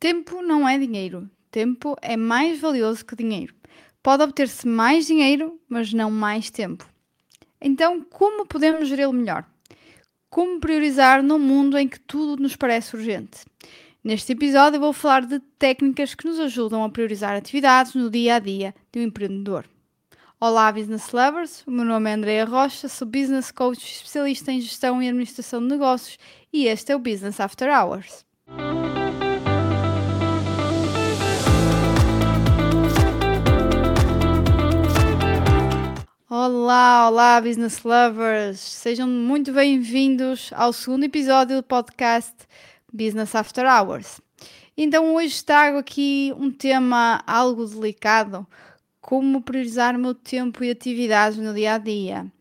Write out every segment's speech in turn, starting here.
Tempo não é dinheiro. Tempo é mais valioso que dinheiro. Pode obter-se mais dinheiro, mas não mais tempo. Então, como podemos geri-lo melhor? Como priorizar num mundo em que tudo nos parece urgente? Neste episódio, vou falar de técnicas que nos ajudam a priorizar atividades no dia a dia de um empreendedor. Olá, business lovers! O meu nome é Andrea Rocha, sou business coach especialista em gestão e administração de negócios e este é o Business After Hours. Olá, business lovers! Sejam muito bem-vindos ao segundo episódio do podcast Business After Hours. Então, hoje trago aqui um tema algo delicado: como priorizar meu tempo e atividades no dia a dia.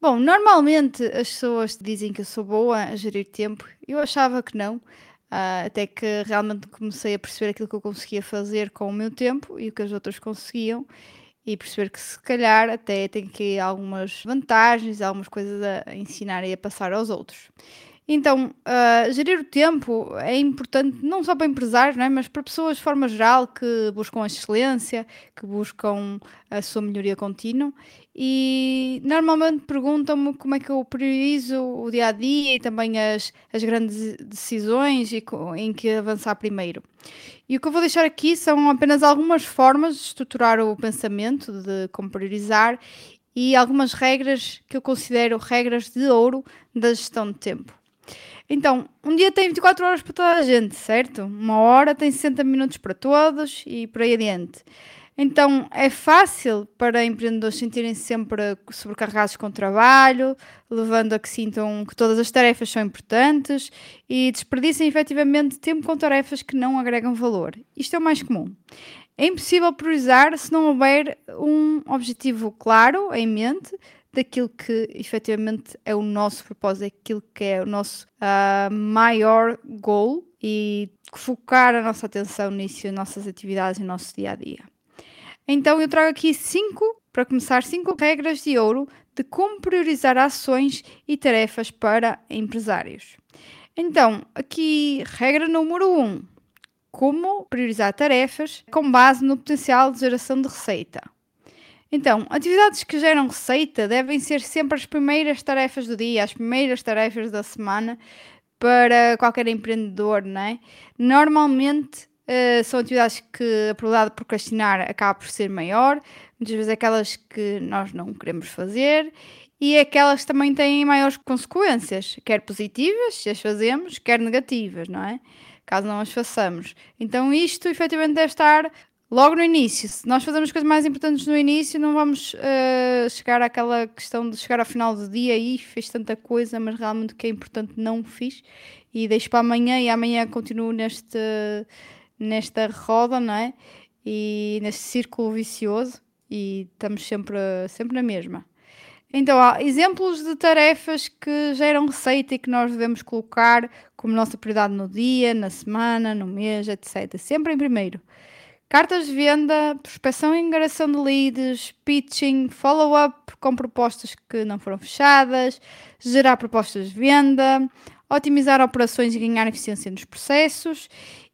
Bom, normalmente as pessoas dizem que eu sou boa a gerir tempo, eu achava que não. Uh, até que realmente comecei a perceber aquilo que eu conseguia fazer com o meu tempo e o que as outras conseguiam e perceber que se calhar até tem aqui algumas vantagens, algumas coisas a ensinar e a passar aos outros. Então, uh, gerir o tempo é importante não só para empresários, é? mas para pessoas de forma geral que buscam a excelência, que buscam a sua melhoria contínua. E normalmente perguntam-me como é que eu priorizo o dia a dia e também as, as grandes decisões e em que avançar primeiro. E o que eu vou deixar aqui são apenas algumas formas de estruturar o pensamento, de como priorizar e algumas regras que eu considero regras de ouro da gestão de tempo. Então, um dia tem 24 horas para toda a gente, certo? Uma hora tem 60 minutos para todos e por aí adiante. Então, é fácil para empreendedores sentirem-se sempre sobrecarregados com trabalho, levando a que sintam que todas as tarefas são importantes e desperdicem efetivamente tempo com tarefas que não agregam valor. Isto é o mais comum. É impossível priorizar se não houver um objetivo claro em mente daquilo que efetivamente é o nosso propósito, aquilo que é o nosso uh, maior goal e focar a nossa atenção nisso, as nossas atividades e o nosso dia a dia. Então eu trago aqui cinco, para começar, cinco regras de ouro de como priorizar ações e tarefas para empresários. Então, aqui, regra número um: como priorizar tarefas com base no potencial de geração de receita. Então, atividades que geram receita devem ser sempre as primeiras tarefas do dia, as primeiras tarefas da semana para qualquer empreendedor, não é? Normalmente uh, são atividades que a probabilidade de procrastinar acaba por ser maior, muitas vezes aquelas que nós não queremos fazer e aquelas que também têm maiores consequências, quer positivas, se as fazemos, quer negativas, não é? Caso não as façamos. Então, isto efetivamente deve estar logo no início, se nós fazemos coisas mais importantes no início, não vamos uh, chegar àquela questão de chegar ao final do dia e fiz tanta coisa, mas realmente o que é importante não fiz e deixo para amanhã e amanhã continuo neste, nesta roda, não é? E neste círculo vicioso e estamos sempre, sempre na mesma. Então, há exemplos de tarefas que geram receita e que nós devemos colocar como nossa prioridade no dia, na semana, no mês, etc. Sempre em primeiro. Cartas de venda, prospecção e ingresso de leads, pitching, follow-up com propostas que não foram fechadas, gerar propostas de venda, otimizar operações e ganhar eficiência nos processos.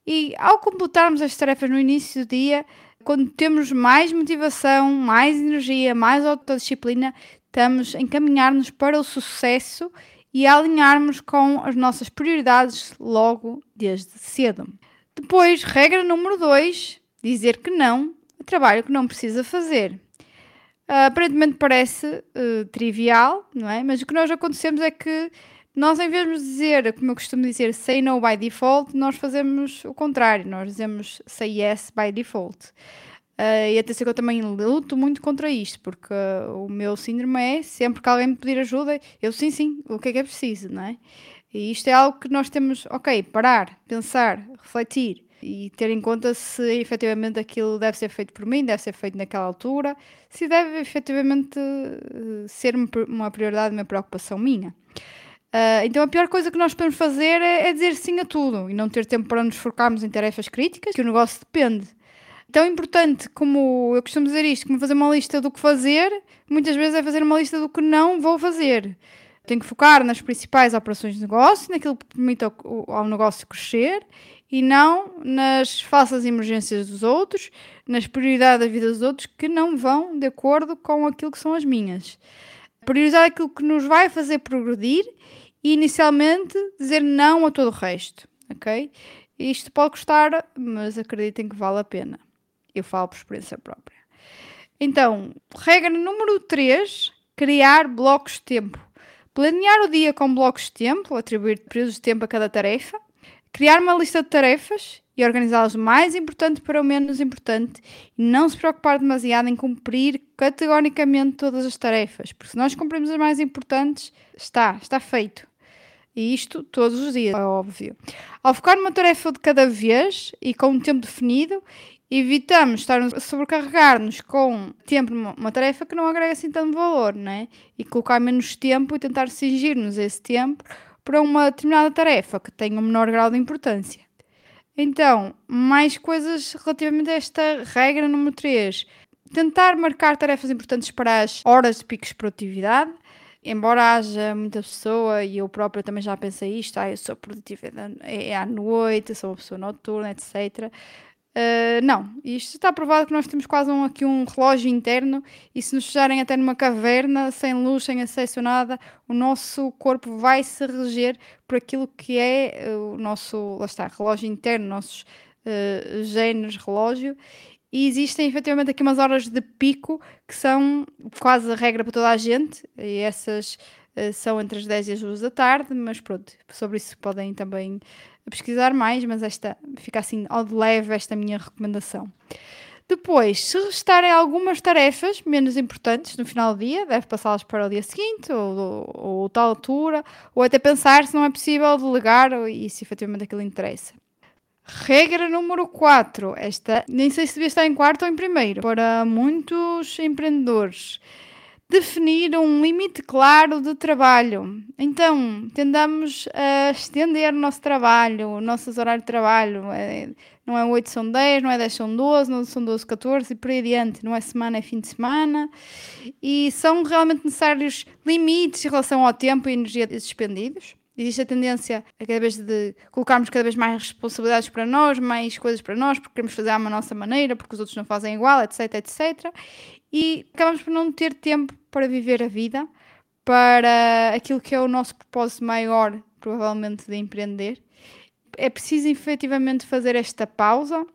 E ao completarmos as tarefas no início do dia, quando temos mais motivação, mais energia, mais autodisciplina, estamos a encaminhar-nos para o sucesso e a alinharmos com as nossas prioridades logo desde cedo. Depois, regra número 2, dizer que não a trabalho que não precisa fazer. Aparentemente parece uh, trivial, não é? Mas o que nós acontecemos é que nós, em vez de dizer, como eu costumo dizer, say no by default, nós fazemos o contrário, nós dizemos say yes by default. Uh, e até que eu também luto muito contra isto, porque o meu síndrome é sempre que alguém me pedir ajuda, eu sim, sim, o que é que é preciso, não é? E isto é algo que nós temos, ok, parar, pensar, refletir e ter em conta se efetivamente aquilo deve ser feito por mim, deve ser feito naquela altura, se deve efetivamente eh, ser uma prioridade, uma preocupação minha. Uh, então a pior coisa que nós podemos fazer é, é, dizer sim a tudo e não ter tempo para nos focarmos em tarefas críticas, que o negócio depende. Tão importante como eu costumo dizer isto, como fazer uma lista do que fazer, muitas vezes é fazer uma lista do que não vou fazer. Tenho que focar nas principais operações de negócio, naquilo que permite ao, ao negócio crescer e não nas falsas emergências dos outros, nas prioridades da vida dos outros que não vão de acordo com aquilo que são as minhas. Priorizar aquilo que nos vai fazer progredir e inicialmente dizer não a todo o resto, ok? Isto pode custar, mas acreditem que vale a pena. Eu falo por experiência própria. Então, regra número 3, criar blocos de tempo. Planear o dia com blocos de tempo, atribuir períodos de tempo a cada tarefa, criar uma lista de tarefas e organizá-las mais importante para o menos importante e não se preocupar demasiado em cumprir categoricamente todas as tarefas, porque se nós cumprimos as mais importantes, está, está feito. E isto todos os dias, é óbvio. Ao focar numa tarefa de cada vez e com um tempo definido, evitamos estar a sobrecarregar-nos com tempo numa tarefa que não agrega assim tanto valor, né? E colocar menos tempo e tentar cingir-nos esse tempo para uma determinada tarefa que tenha um menor grau de importância. Então, mais coisas relativamente a esta regra número 3. Tentar marcar tarefas importantes para as horas de picos de produtividade embora haja muita pessoa, e eu própria também já pensei isto, ah, eu sou produtiva é, é à noite, sou uma pessoa noturna, etc. Uh, ah, não, isto está provado que nós temos quase um, aqui um relógio interno e se nos fecharem até numa caverna, sem luz, sem acesso a nada, o nosso corpo vai se reger por aquilo que é o nosso, lá está, relógio interno, nossos uh, genes relógio e existem efetivamente aqui umas horas de pico que são quase a regra para toda a gente, e essas uh, são entre as 10 e as 2 da tarde, mas pronto, sobre isso podem também pesquisar mais, mas esta fica assim ao de leve esta minha recomendação. Depois, se restarem algumas tarefas menos importantes no final do dia, deve passá-las para o dia seguinte, ou, ou, ou tal altura, ou até pensar se não é possível delegar e se efetivamente aquilo interessa. Regra número 4. Esta nem sei se devia estar em quarto ou em primeiro. Para muitos empreendedores, definir um limite claro de trabalho. Então, tendamos a estender o nosso trabalho, o nosso horário de trabalho. É, não é 8, são 10, não é 10, são 12, não são 12, 14 e por aí adiante. Não é semana, é fim de semana. E são realmente necessários limites em relação ao tempo e energia despendidos existe a tendência a cada vez de colocarmos cada vez mais responsabilidades para nós, mais coisas para nós, porque queremos fazer à nossa maneira, porque os outros não fazem igual, etc, etc. E acabamos por não ter tempo para viver a vida, para aquilo que é o nosso propósito maior, provavelmente, de empreender. É preciso efetivamente fazer esta pausa,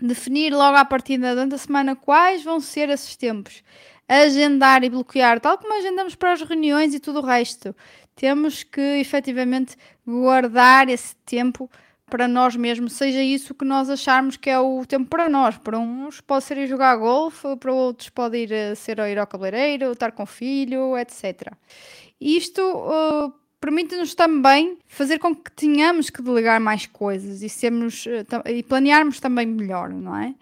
definir logo à partida durante a semana quais vão ser esses tempos, agendar e bloquear, tal como agendamos para as reuniões e tudo o resto temos que efetivamente guardar esse tempo para nós mesmos, seja isso que nós acharmos que é o tempo para nós. Para uns pode ser ir jogar golfe, para outros pode ir eh, ser ir ao cabeleireiro, estar com o filho, etc. Isto uh, permite-nos também fazer com que tenhamos que delegar mais coisas e, sermos, uh, e planearmos também melhor, não é?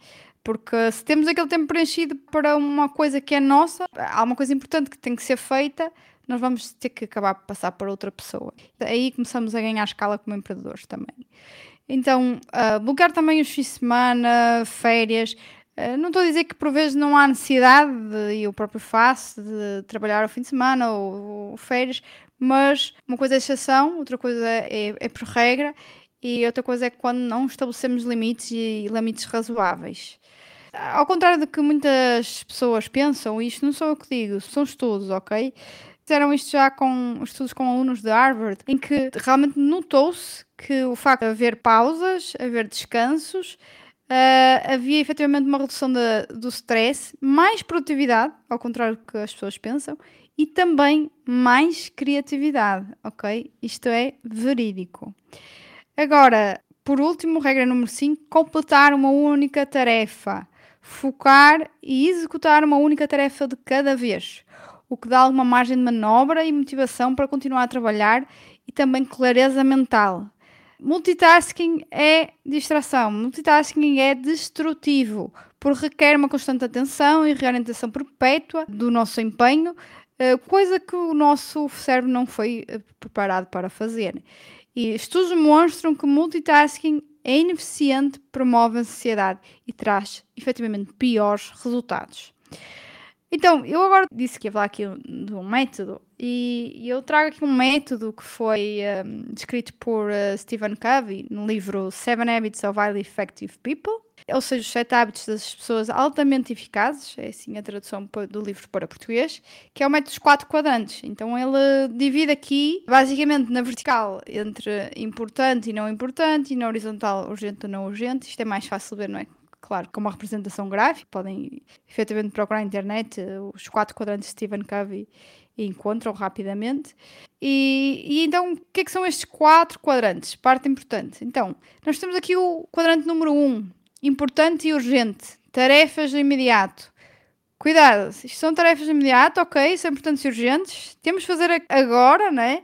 Porque se temos aquele tempo preenchido para uma coisa que é nossa, há uma coisa importante que tem que ser feita, nós vamos ter que acabar por passar para outra pessoa. Aí começamos a ganhar escala como empreendedores também. Então, uh, bloquear também os fins de semana, férias. Uh, não estou a dizer que por vezes não há necessidade, e eu próprio faço, de trabalhar ao fim de semana ou, ou férias, mas uma coisa é exceção, outra coisa é, é por regra, e outra coisa é quando não estabelecemos limites e limites razoáveis. Ao contrário do que muitas pessoas pensam, isto não sou eu que digo, são estudos, ok? Fizeram isto já com estudos com alunos de Harvard, em que realmente notou-se que o facto de haver pausas, haver descansos, uh, havia efetivamente uma redução do stress, mais produtividade, ao contrário do que as pessoas pensam, e também mais criatividade, ok? Isto é verídico. Agora, por último, regra número 5, completar uma única tarefa. Focar e executar uma única tarefa de cada vez o que dá alguma margem de manobra e motivação para continuar a trabalhar e também clareza mental. Multitasking é distração, multitasking é destrutivo, porque requer uma constante atenção e reorientação perpétua do nosso empenho, eh, coisa que o nosso cérebro não foi eh, preparado para fazer. E estudos mostram que multitasking é ineficiente, promove a ansiedade e traz efetivamente piores resultados. Então, eu agora disse que ia falar aqui de um método E, eu trago aqui um método que foi um, descrito por uh, Stephen Covey no livro Seven Habits of Highly Effective People, ou seja, os sete hábitos das pessoas altamente eficazes, é assim a tradução do livro para português, que é o método dos quatro quadrantes. Então ele divide aqui, basicamente na vertical, entre importante e não importante, e na horizontal, urgente ou não urgente. Isto é mais fácil ver, não é? Claro, com uma representação gráfica, podem efetivamente procurar na internet eh, os quatro quadrantes de Stephen Covey e encontram rapidamente. E, e, então, o que é que são estes quatro quadrantes? Parte importante. Então, nós temos aqui o quadrante número um, importante e urgente, tarefas de imediato. Cuidado, isto são tarefas de imediato, ok, são importantes e urgentes, temos de fazer agora, né?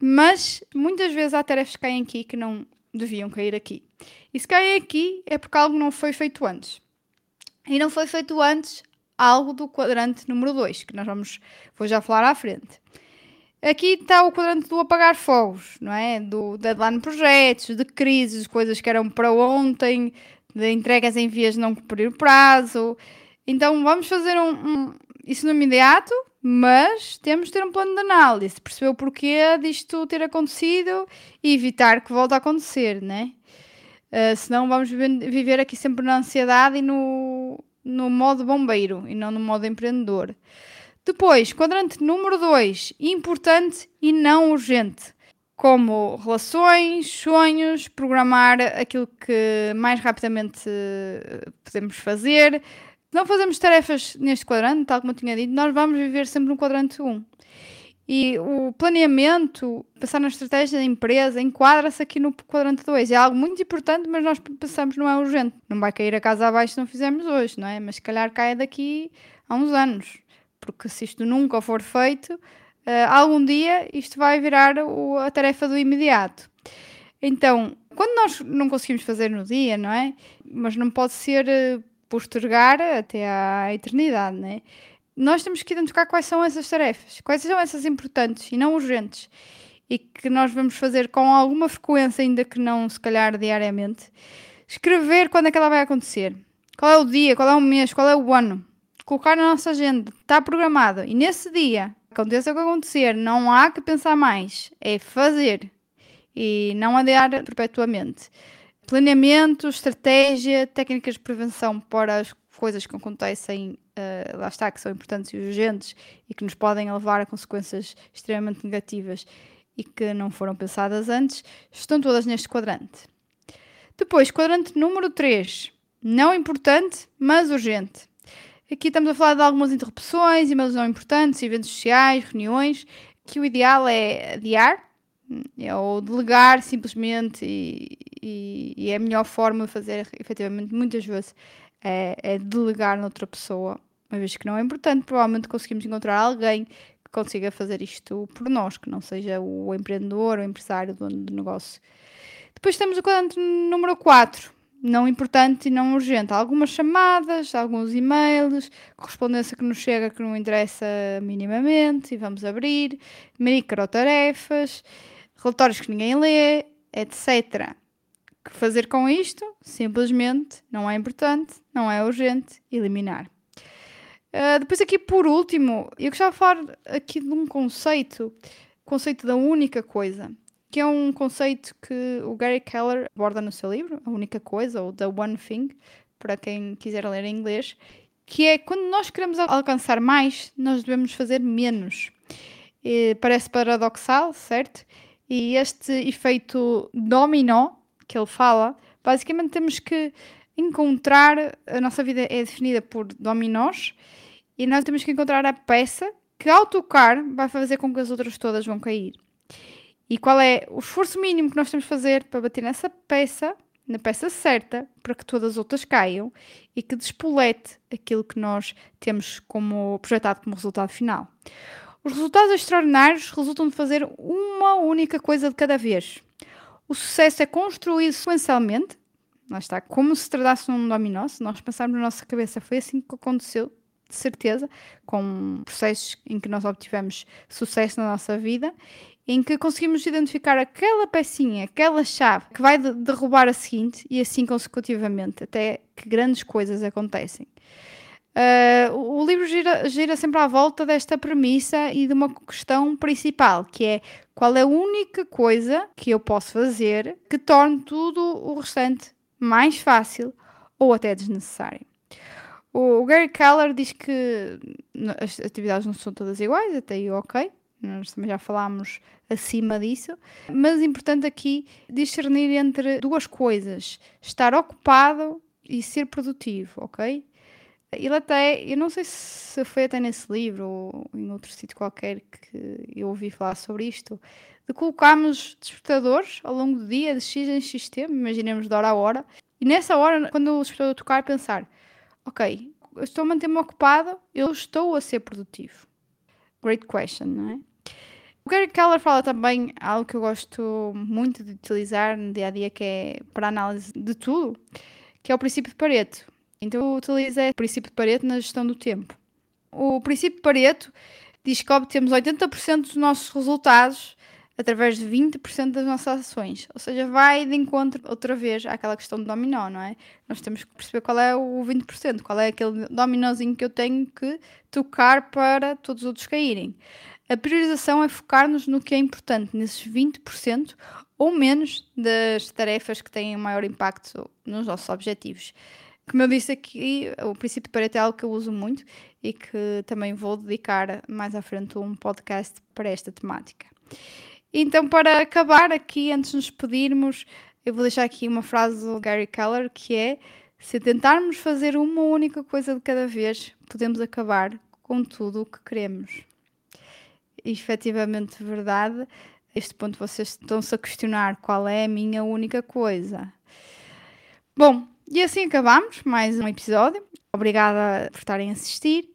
Mas muitas vezes há tarefas que caem aqui que não deviam cair aqui. E se caem aqui é porque algo não foi feito antes. E não foi feito antes algo do quadrante número 2, que nós vamos, vou já falar à frente. Aqui está o quadrante do apagar fogos, não é? Do deadline projetos, de crises, coisas que eram para ontem, de entregas em vias de não cumprir o prazo. Então vamos fazer um, um, isso no imediato, mas temos de ter um plano de análise, perceber o porquê disto ter acontecido e evitar que volte a acontecer, né? Uh, senão vamos viver aqui sempre na ansiedade e no, no modo bombeiro e não no modo empreendedor. Depois, quadrante número 2, importante e não urgente, como relações, sonhos, programar aquilo que mais rapidamente eh, podemos fazer. Não fazemos tarefas neste quadrante, tal como eu tinha dito, nós vamos viver sempre no quadrante 1. Um. E o planeamento, pensar na estratégia da empresa, enquadra-se aqui no quadrante 2. É algo muito importante, mas nós pensamos não é urgente. Não vai cair a casa abaixo se não fizermos hoje, não é? Mas se calhar cai daqui a uns anos. Porque se isto nunca for feito, uh, algum dia isto vai virar o, a tarefa do imediato. Então, quando nós não conseguimos fazer no dia, não é? Mas não pode ser uh, postergar até à eternidade, não é? nós temos que identificar quais são essas tarefas, quais são essas importantes e não urgentes, e que nós vamos fazer com alguma frequência, ainda que não se calhar diariamente. Escrever quando é que ela vai acontecer, qual é o dia, qual é o mês, qual é o ano. Colocar na nossa agenda, está programado, e nesse dia, aconteça o que acontecer, não há que pensar mais, é fazer e não adiar perpetuamente. Planeamento, estratégia, técnicas de prevenção para as coisas que acontecem, uh, lá está, que são importantes e urgentes e que nos podem levar a consequências extremamente negativas e que não foram pensadas antes, estão todas neste quadrante. Depois, quadrante número 3, não importante, mas urgente. Aqui estamos a falar de algumas interrupções, e-mails não importantes, eventos sociais, reuniões, que o ideal é adiar, é ou delegar simplesmente e, e, e é a melhor forma de fazer efetivamente muitas vezes é, é delegar noutra pessoa, uma vez que não é importante, provavelmente conseguimos encontrar alguém que consiga fazer isto por nós, que não seja o empreendedor, o empresário, o dono do negócio. Depois temos o quadrante número 4, não importante e não urgente. Algumas chamadas, alguns e-mails, correspondência que nos chega que não interessa minimamente e vamos abrir, microtarefas, relatórios que ninguém lê, etc que fazer com isto? Simplesmente não é importante, não é urgente, eliminar. Uh, depois aqui por último, eu gostava de falar aqui de um conceito, conceito da única coisa, que é um conceito que o Gary Keller aborda no seu livro, A Única Coisa, ou The One Thing, para quem quiser ler em inglês, que é quando nós queremos alcançar mais, nós devemos fazer menos. E parece paradoxal, certo? E este efeito dominó que ele fala, basicamente temos que encontrar. A nossa vida é definida por dominós e nós temos que encontrar a peça que, ao tocar, vai fazer com que as outras todas vão cair. E qual é o esforço mínimo que nós temos que fazer para bater nessa peça, na peça certa, para que todas as outras caiam e que despolete aquilo que nós temos como projetado como resultado final. Os resultados extraordinários resultam de fazer uma única coisa de cada vez. O sucesso é construído sequencialmente, lá está, como se tratasse um dominó, se nós pensarmos na nossa cabeça, foi assim que aconteceu, de certeza, com processos em que nós obtivemos sucesso na nossa vida, em que conseguimos identificar aquela pecinha, aquela chave que vai derrubar a seguinte e assim consecutivamente, até que grandes coisas acontecem. Uh, o livro gira, gira, sempre à volta desta premissa e de uma questão principal, que é qual é a única coisa que eu posso fazer que torne tudo o restante mais fácil ou até desnecessário. O, Gary Keller diz que as atividades não são todas iguais, até aí ok, nós também já falámos acima disso, mas importante aqui discernir entre duas coisas: estar ocupado e ser produtivo, ok? Ele até, eu não sei se foi até nesse livro ou em outro sítio qualquer que eu ouvi falar sobre isto, de colocarmos despertadores ao longo do dia, de X em X tempo, imaginemos de hora a hora, e nessa hora, quando o despertador tocar, pensar: ok, eu estou a manter-me ocupado, eu estou a ser produtivo. Great question, não é? O Gary Keller fala também algo que eu gosto muito de utilizar no dia a dia, que é para análise de tudo, que é o princípio de Pareto. Então eu utilizo o princípio de Pareto na gestão do tempo. O princípio de Pareto diz que obtemos 80% dos nossos resultados através de 20% das nossas ações. Ou seja, vai de encontro outra vez àquela questão do dominó, não é? Nós temos que perceber qual é o 20%, qual é aquele dominózinho que eu tenho que tocar para todos os outros caírem. A priorização é focar-nos no que é importante, nesses 20% ou menos das tarefas que têm maior impacto nos nossos objetivos. Como eu disse aqui, o princípio de Pareto é algo que eu uso muito e que também vou dedicar mais à frente um podcast para esta temática. Então, para acabar aqui, antes de nos pedirmos, eu vou deixar aqui uma frase do Gary Keller que é: se tentarmos fazer uma única coisa de cada vez, podemos acabar com tudo o que queremos. E, efetivamente verdade. Este ponto vocês estão-se a questionar qual é a minha única coisa. Bom, e assim acabamos mais um episódio. Obrigada por estarem a assistir.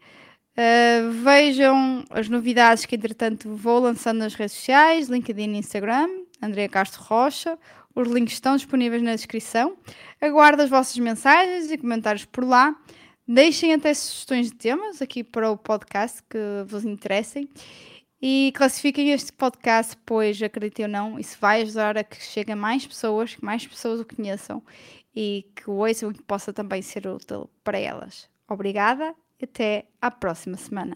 Uh, vejam as novidades que, entretanto, vou lançando nas redes sociais, LinkedIn e Instagram, Andrea Castro Rocha. Os links estão disponíveis na descrição. Aguardo as vossas mensagens e comentários por lá. Deixem até sugestões de temas aqui para o podcast que vos interessem. E classifiquem este podcast, pois acreditem ou não, isso vai ajudar a que cheguem mais pessoas, que mais pessoas o conheçam e que o e que possa também ser útil para elas. Obrigada e até à próxima semana.